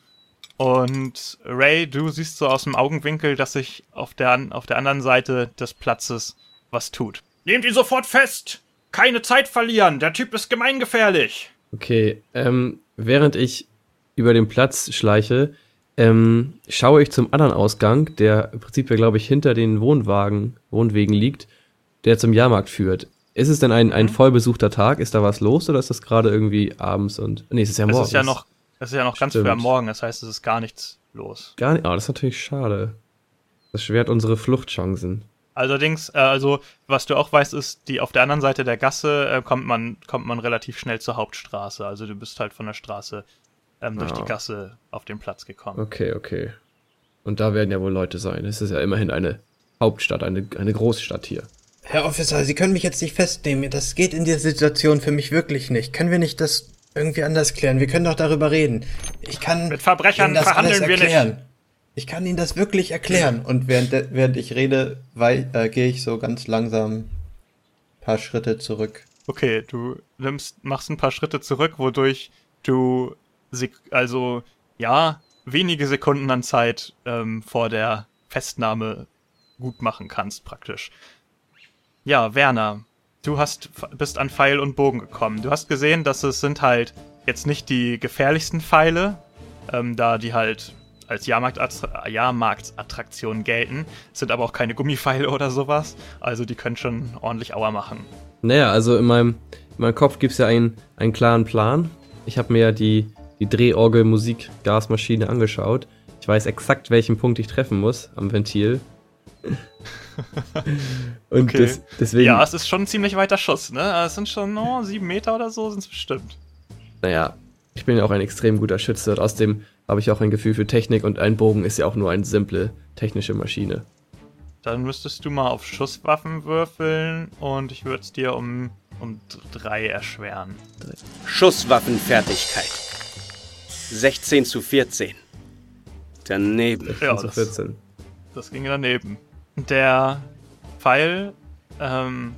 Und Ray, du siehst so aus dem Augenwinkel, dass sich auf der, auf der anderen Seite des Platzes was tut. Nehmt ihn sofort fest! Keine Zeit verlieren, der Typ ist gemeingefährlich. Okay, ähm, während ich über den Platz schleiche, ähm, schaue ich zum anderen Ausgang, der im Prinzip ja, glaube ich, hinter den Wohnwagen, Wohnwegen liegt, der zum Jahrmarkt führt. Ist es denn ein, ein vollbesuchter Tag? Ist da was los oder ist das gerade irgendwie abends und. Nee, es ist ja morgens. Es ist ja noch, es ist ja noch ganz Stimmt. früh am Morgen, das heißt, es ist gar nichts los. Gar nicht. Oh, das ist natürlich schade. Das schwert unsere Fluchtchancen. Allerdings, äh, also, was du auch weißt, ist, die auf der anderen Seite der Gasse äh, kommt man, kommt man relativ schnell zur Hauptstraße. Also du bist halt von der Straße ähm, durch Ah. die Gasse auf den Platz gekommen. Okay, okay. Und da werden ja wohl Leute sein. Es ist ja immerhin eine Hauptstadt, eine, eine Großstadt hier. Herr Officer, Sie können mich jetzt nicht festnehmen. Das geht in dieser Situation für mich wirklich nicht. Können wir nicht das irgendwie anders klären? Wir können doch darüber reden. Ich kann Mit Verbrechern Ihnen das alles verhandeln wir nicht. erklären. Ich kann Ihnen das wirklich erklären. Und während, während ich rede, äh, gehe ich so ganz langsam ein paar Schritte zurück. Okay, du nimmst, machst ein paar Schritte zurück, wodurch du sek also ja wenige Sekunden an Zeit ähm, vor der Festnahme gut machen kannst praktisch. Ja, Werner, du hast bist an Pfeil und Bogen gekommen. Du hast gesehen, dass es sind halt jetzt nicht die gefährlichsten Pfeile, ähm, da die halt als Jahrmarktattra- Jahrmarktsattraktion gelten, Es sind aber auch keine Gummipfeile oder sowas, also die können schon ordentlich Auer machen. Naja, also in meinem, in meinem Kopf gibt es ja einen, einen klaren Plan. Ich habe mir ja die, die Drehorgel-Musik-Gasmaschine angeschaut. Ich weiß exakt, welchen Punkt ich treffen muss am Ventil. Und Okay. des, deswegen, Ja, es ist schon ein ziemlich weiter Schuss, ne? Es sind schon oh, sieben Meter oder so, sind es bestimmt. naja, ich bin ja auch ein extrem guter Schütze und außerdem habe ich auch ein Gefühl für Technik und ein Bogen ist ja auch nur eine simple technische Maschine. Dann müsstest du mal auf Schusswaffen würfeln und ich würde es dir um, um drei erschweren. Schusswaffenfertigkeit. 16 zu 14. Daneben. Ja, das, 14. das ging daneben. Der Pfeil, ähm,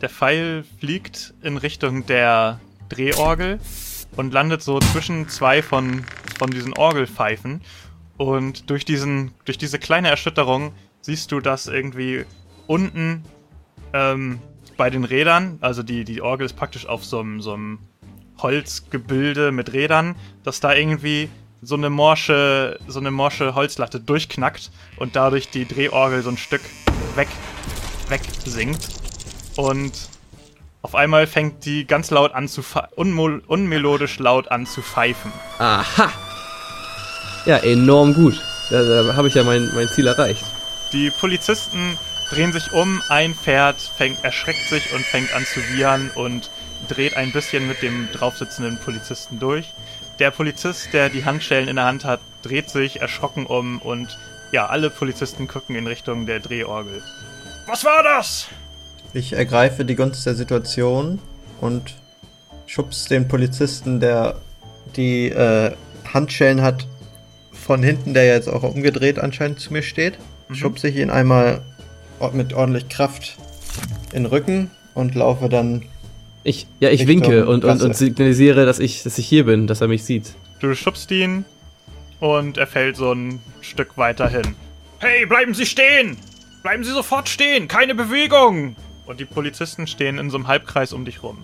der Pfeil fliegt in Richtung der Drehorgel und landet so zwischen zwei von, von diesen Orgelpfeifen. Und durch, diesen, durch diese kleine Erschütterung siehst du, dass irgendwie unten ähm, bei den Rädern, also die, die Orgel ist praktisch auf so einem, so einem Holzgebilde mit Rädern, dass da irgendwie so eine morsche, so eine morsche Holzlatte durchknackt und dadurch die Drehorgel so ein Stück weg, wegsinkt. Und auf einmal fängt die ganz laut an zu unmelodisch laut an zu pfeifen. Aha! Ja, enorm gut. Da, da habe ich ja mein, mein Ziel erreicht. Die Polizisten drehen sich um, ein Pferd fängt, erschreckt sich und fängt an zu wiehern und dreht ein bisschen mit dem draufsitzenden Polizisten durch. Der Polizist, der die Handschellen in der Hand hat, dreht sich erschrocken um und ja, alle Polizisten gucken in Richtung der Drehorgel. Was war das? Ich ergreife die Gunst der Situation und schubs den Polizisten, der die äh, Handschellen hat, von hinten, der jetzt auch umgedreht anscheinend zu mir steht. Schubse ich ihn einmal mit ordentlich Kraft in den Rücken und laufe dann. Ich, ja, ich Richtung winke und, und, und signalisiere, dass ich, dass ich hier bin, dass er mich sieht. Du schubst ihn und er fällt so ein Stück weiter hin. Hey, bleiben Sie stehen! Bleiben Sie sofort stehen! Keine Bewegung! Und die Polizisten stehen in so einem Halbkreis um dich rum.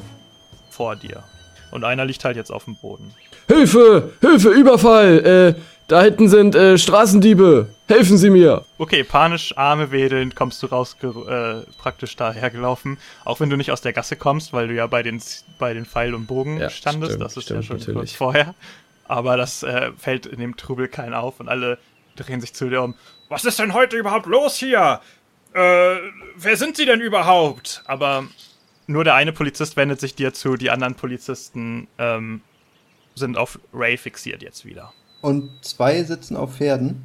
Vor dir. Und einer liegt halt jetzt auf dem Boden. Hilfe! Hilfe! Überfall! Äh, da hinten sind äh, Straßendiebe! Helfen Sie mir! Okay, panisch, Arme wedelnd, kommst du raus, äh, praktisch dahergelaufen. Auch wenn du nicht aus der Gasse kommst, weil du ja bei den, bei den Pfeil und Bogen Ja, standest. stimmt, das ist stimmt, ja schon natürlich. kurz vorher. Aber das äh, fällt in dem Trubel keinen auf und alle drehen sich zu dir um. Was ist denn heute überhaupt los hier? Äh, wer sind Sie denn überhaupt? Aber nur der eine Polizist wendet sich dir zu, die anderen Polizisten ähm, sind auf Ray fixiert jetzt wieder. Und zwei sitzen auf Pferden.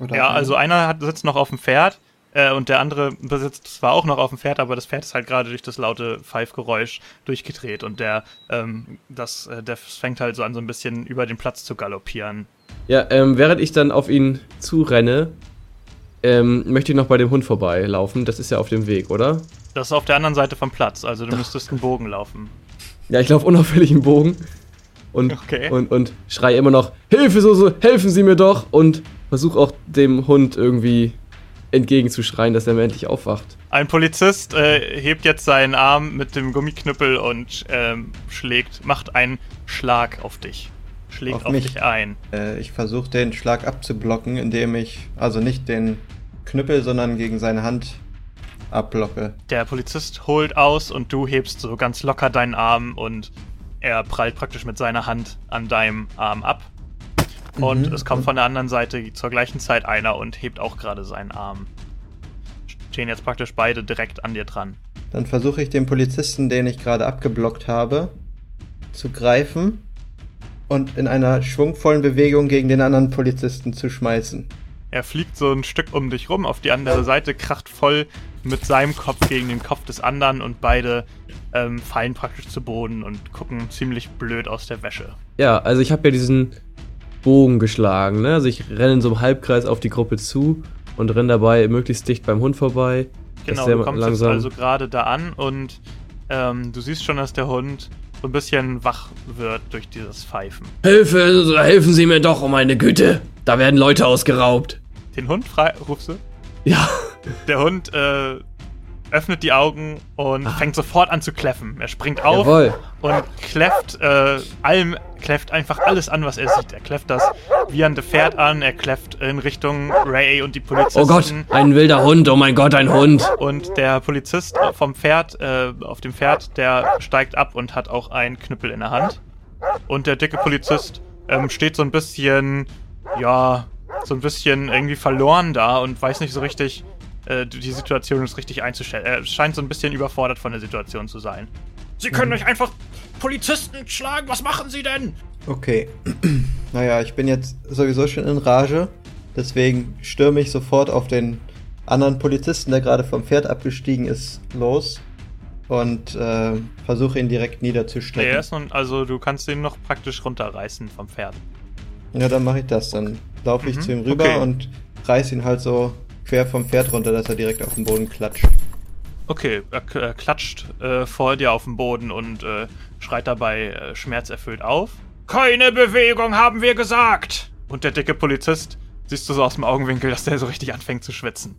Oder Ja, also einer hat, sitzt noch auf dem Pferd äh, und der andere besitzt zwar auch noch auf dem Pferd, aber das Pferd ist halt gerade durch das laute Pfeifgeräusch durchgedreht und der, ähm, das, äh, der fängt halt so an, so ein bisschen über den Platz zu galoppieren. Ja, ähm, während ich dann auf ihn zurenne, ähm, möchte ich noch bei dem Hund vorbeilaufen. Das ist ja auf dem Weg, oder? Das ist auf der anderen Seite vom Platz, also du müsstest einen Bogen laufen. Ja, ich laufe unauffällig im Bogen und, Okay. und, und schreie immer noch, Hilfe, so, so, helfen Sie mir doch! Und versuche auch dem Hund irgendwie entgegenzuschreien, dass er mir endlich aufwacht. Ein Polizist äh, hebt jetzt seinen Arm mit dem Gummiknüppel und ähm, schlägt, macht einen Schlag auf dich. Schlägt Auf auf, mich? dich ein. Äh, ich versuche den Schlag abzublocken, indem ich, also nicht den Knüppel, sondern gegen seine Hand abblocke. Der Polizist holt aus und du hebst so ganz locker deinen Arm und er prallt praktisch mit seiner Hand an deinem Arm ab. Und Mhm. es kommt von der anderen Seite zur gleichen Zeit einer und hebt auch gerade seinen Arm. Stehen jetzt praktisch beide direkt an dir dran. Dann versuche ich den Polizisten, den ich gerade abgeblockt habe, zu greifen und in einer schwungvollen Bewegung gegen den anderen Polizisten zu schmeißen. Er fliegt so ein Stück um dich rum auf die andere Seite, kracht voll mit seinem Kopf gegen den Kopf des anderen und beide ähm, fallen praktisch zu Boden und gucken ziemlich blöd aus der Wäsche. Ja, also ich habe ja diesen Bogen geschlagen, ne? Also ich renne in so einem Halbkreis auf die Gruppe zu und renne dabei möglichst dicht beim Hund vorbei. Genau, der du kommst langsam- jetzt also gerade da an und ähm, du siehst schon, dass der Hund so ein bisschen wach wird durch dieses Pfeifen. Hilfe, helfen Sie mir doch, um meine Güte. Da werden Leute ausgeraubt. Den Hund frei, rufst du? Ja. Der Hund äh, öffnet die Augen und fängt sofort an zu kläffen. Er springt auf. Jawohl. und kläfft äh, allem, kläfft einfach alles an, was er sieht. Er kläfft das wiehernde Pferd an, er kläfft in Richtung Ray und die Polizisten. Oh Gott, ein wilder Hund. Oh mein Gott, ein Hund. Und der Polizist vom Pferd, äh, auf dem Pferd, der steigt ab und hat auch einen Knüppel in der Hand. Und der dicke Polizist ähm, steht so ein bisschen, ja, so ein bisschen irgendwie verloren da und weiß nicht so richtig, äh, die Situation ist richtig einzustellen. Er scheint so ein bisschen überfordert von der Situation zu sein. Sie können euch einfach Polizisten schlagen, was machen Sie denn? Okay. naja, ich bin jetzt sowieso schon in Rage. Deswegen stürme ich sofort auf den anderen Polizisten, der gerade vom Pferd abgestiegen ist, los. Und äh, versuche ihn direkt Nee, niederzustrecken. er ist nun, also du kannst ihn noch praktisch runterreißen vom Pferd. Ja, dann mache ich das. Dann laufe ich Mhm, zu ihm rüber okay. und reiß ihn halt so quer vom Pferd runter, dass er direkt auf den Boden klatscht. Okay, er, klatscht äh, vor dir auf den Boden und äh, schreit dabei äh, schmerzerfüllt auf. Keine Bewegung, haben wir gesagt! Und der dicke Polizist, siehst du so aus dem Augenwinkel, dass der so richtig anfängt zu schwitzen.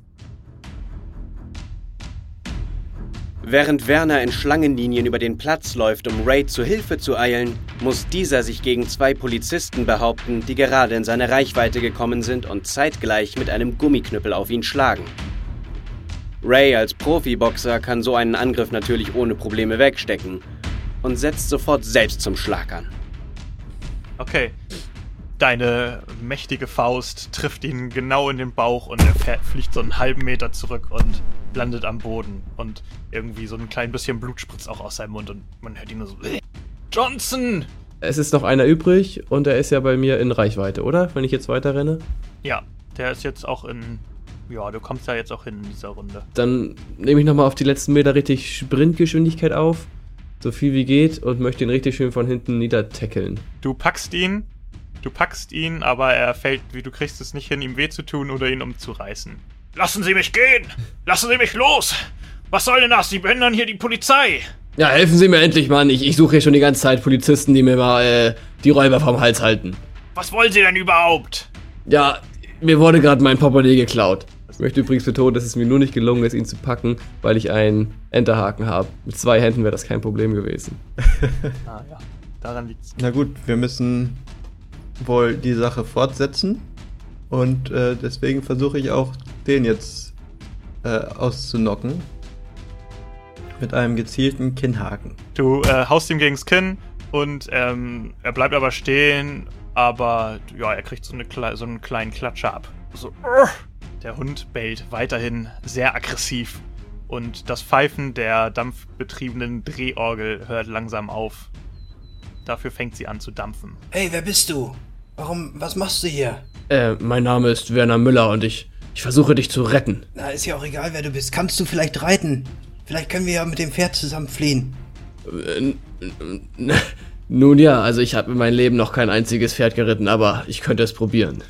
Während Werner in Schlangenlinien über den Platz läuft, um Ray zu Hilfe zu eilen, muss dieser sich gegen zwei Polizisten behaupten, die gerade in seine Reichweite gekommen sind und zeitgleich mit einem Gummiknüppel auf ihn schlagen. Ray als Profiboxer kann so einen Angriff natürlich ohne Probleme wegstecken und setzt sofort selbst zum Schlag an. Okay. Deine mächtige Faust trifft ihn genau in den Bauch und er fliegt so einen halben Meter zurück und landet am Boden. Und irgendwie so ein klein bisschen Blut spritzt auch aus seinem Mund und man hört ihn nur so. Johnson! Es ist noch einer übrig und er ist ja bei mir in Reichweite, oder? Wenn ich jetzt weiter renne. Ja, der ist jetzt auch in. Ja, du kommst ja jetzt auch hin in dieser Runde. Dann nehme ich nochmal auf die letzten Meter richtig Sprintgeschwindigkeit auf. So viel wie geht und möchte ihn richtig schön von hinten niedertackeln. Du packst ihn, du packst ihn, aber er fällt, wie du kriegst es nicht hin, ihm weh zu tun oder ihn umzureißen. Lassen Sie mich gehen! Lassen Sie mich los! Was soll denn das? Sie behindern hier die Polizei! Ja, helfen Sie mir endlich, Mann. Ich, ich suche hier schon die ganze Zeit Polizisten, die mir mal äh, die Räuber vom Hals halten. Was wollen Sie denn überhaupt? Ja, mir wurde gerade mein Portemonnaie geklaut. Ich möchte übrigens betonen, dass es mir nur nicht gelungen ist, ihn zu packen, weil ich einen Enterhaken habe. Mit zwei Händen wäre das kein Problem gewesen. Ah ja, daran liegt's. Na gut, wir müssen wohl die Sache fortsetzen. Und äh, deswegen versuche ich auch, den jetzt äh, auszunocken. Mit einem gezielten Kinnhaken. Du äh, haust ihm gegens Kinn und ähm, er bleibt aber stehen, aber ja, er kriegt so, eine, Kle- so einen kleinen Klatscher ab. So, "Urgh!" der Hund bellt weiterhin sehr aggressiv und das Pfeifen der dampfbetriebenen Drehorgel hört langsam auf. Dafür fängt sie an zu dampfen. Hey, wer bist du? Warum, was machst du hier? Äh, mein Name ist Werner Müller und ich, ich versuche dich zu retten. Na, ist ja auch egal, wer du bist. Kannst du vielleicht reiten? Vielleicht können wir ja mit dem Pferd zusammen fliehen. Äh, Nun ja, also ich habe in meinem Leben noch kein einziges Pferd geritten, aber ich könnte es probieren.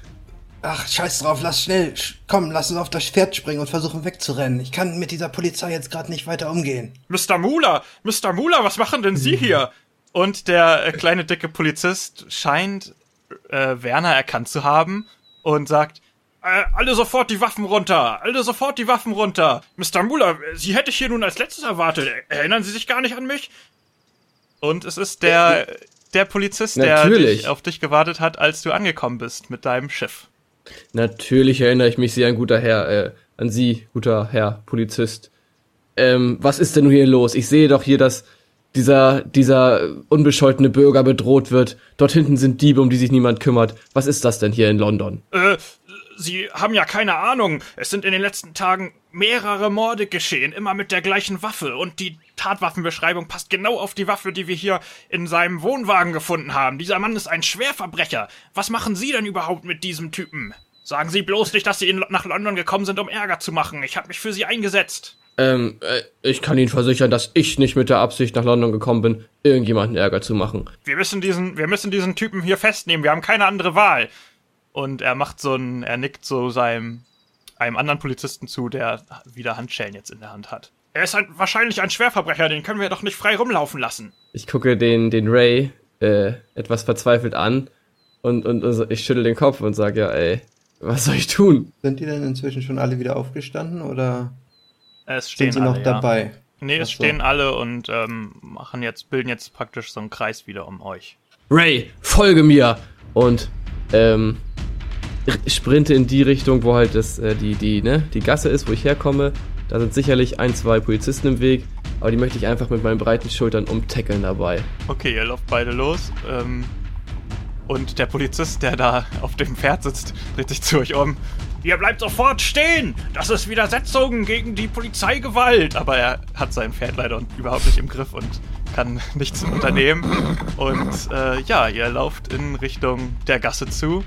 Ach, scheiß drauf, lass schnell. Sch- Komm, lass uns auf das Pferd springen und versuchen wegzurennen. Ich kann mit dieser Polizei jetzt gerade nicht weiter umgehen. Mr. Muller, Mr. Muller, was machen denn Sie hier? Und der äh, kleine dicke Polizist scheint äh, Werner erkannt zu haben und sagt: Äh, alle sofort die Waffen runter! Alle sofort die Waffen runter! Mr. Muller, Sie hätte ich hier nun als letztes erwartet. Erinnern Sie sich gar nicht an mich? Und es ist der, der Polizist, der dich, auf dich gewartet hat, als du angekommen bist mit deinem Schiff. Natürlich erinnere ich mich sehr an guter Herr, äh, an Sie, guter Herr Polizist. Ähm, was ist denn nun hier los? Ich sehe doch hier, dass dieser, dieser unbescholtene Bürger bedroht wird. Dort hinten sind Diebe, um die sich niemand kümmert. Was ist das denn hier in London? Äh, Sie haben ja keine Ahnung. Es sind in den letzten Tagen mehrere Morde geschehen, immer mit der gleichen Waffe. Und die Tatwaffenbeschreibung passt genau auf die Waffe, die wir hier in seinem Wohnwagen gefunden haben. Dieser Mann ist ein Schwerverbrecher. Was machen Sie denn überhaupt mit diesem Typen? Sagen Sie bloß nicht, dass Sie nach London gekommen sind, um Ärger zu machen. Ich habe mich für Sie eingesetzt. Ähm, äh, ich kann Ihnen versichern, dass ich nicht mit der Absicht nach London gekommen bin, irgendjemanden Ärger zu machen. Wir müssen diesen, wir müssen diesen Typen hier festnehmen. Wir haben keine andere Wahl. Und er macht so ein, er nickt so seinem, einem anderen Polizisten zu, der wieder Handschellen jetzt in der Hand hat. Er ist ein, wahrscheinlich ein Schwerverbrecher. Den können wir doch nicht frei rumlaufen lassen. Ich gucke den, den Ray äh, etwas verzweifelt an und, und, und ich schüttel den Kopf und sage, ja, ey, was soll ich tun? Sind die denn inzwischen schon alle wieder aufgestanden oder Es stehen sind sie noch alle, ja. dabei? Nee, es so. stehen alle und ähm, machen jetzt, bilden jetzt praktisch so einen Kreis wieder um euch. Ray, folge mir! Und ähm, sprinte in die Richtung, wo halt das, äh, die, die, ne, die Gasse ist, wo ich herkomme. Da sind sicherlich ein, zwei Polizisten im Weg, aber die möchte ich einfach mit meinen breiten Schultern umtackeln dabei. Okay, ihr lauft beide los. Ähm, und der Polizist, der da auf dem Pferd sitzt, dreht sich zu euch um. Ihr bleibt sofort stehen! Das ist Widersetzung gegen die Polizeigewalt! Aber er hat sein Pferd leider überhaupt nicht im Griff und kann nichts unternehmen. Und äh, ja, ihr lauft in Richtung der Gasse zu,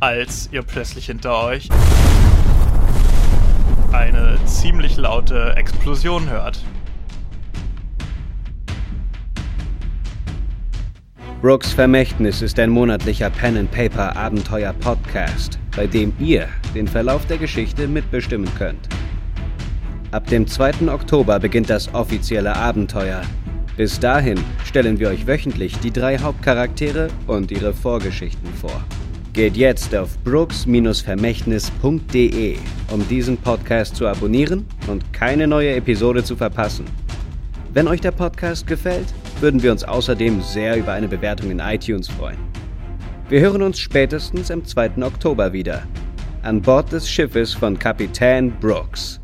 als ihr plötzlich hinter euch eine ziemlich laute Explosion hört. Brooks Vermächtnis ist ein monatlicher Pen-and-Paper-Abenteuer-Podcast, bei dem ihr den Verlauf der Geschichte mitbestimmen könnt. Ab dem 2. Oktober beginnt das offizielle Abenteuer. Bis dahin stellen wir euch wöchentlich die drei Hauptcharaktere und ihre Vorgeschichten vor. Geht jetzt auf brooks-vermächtnis.de, um diesen Podcast zu abonnieren und keine neue Episode zu verpassen. Wenn euch der Podcast gefällt, würden wir uns außerdem sehr über eine Bewertung in iTunes freuen. Wir hören uns spätestens am 2. Oktober wieder. An Bord des Schiffes von Kapitän Brooks.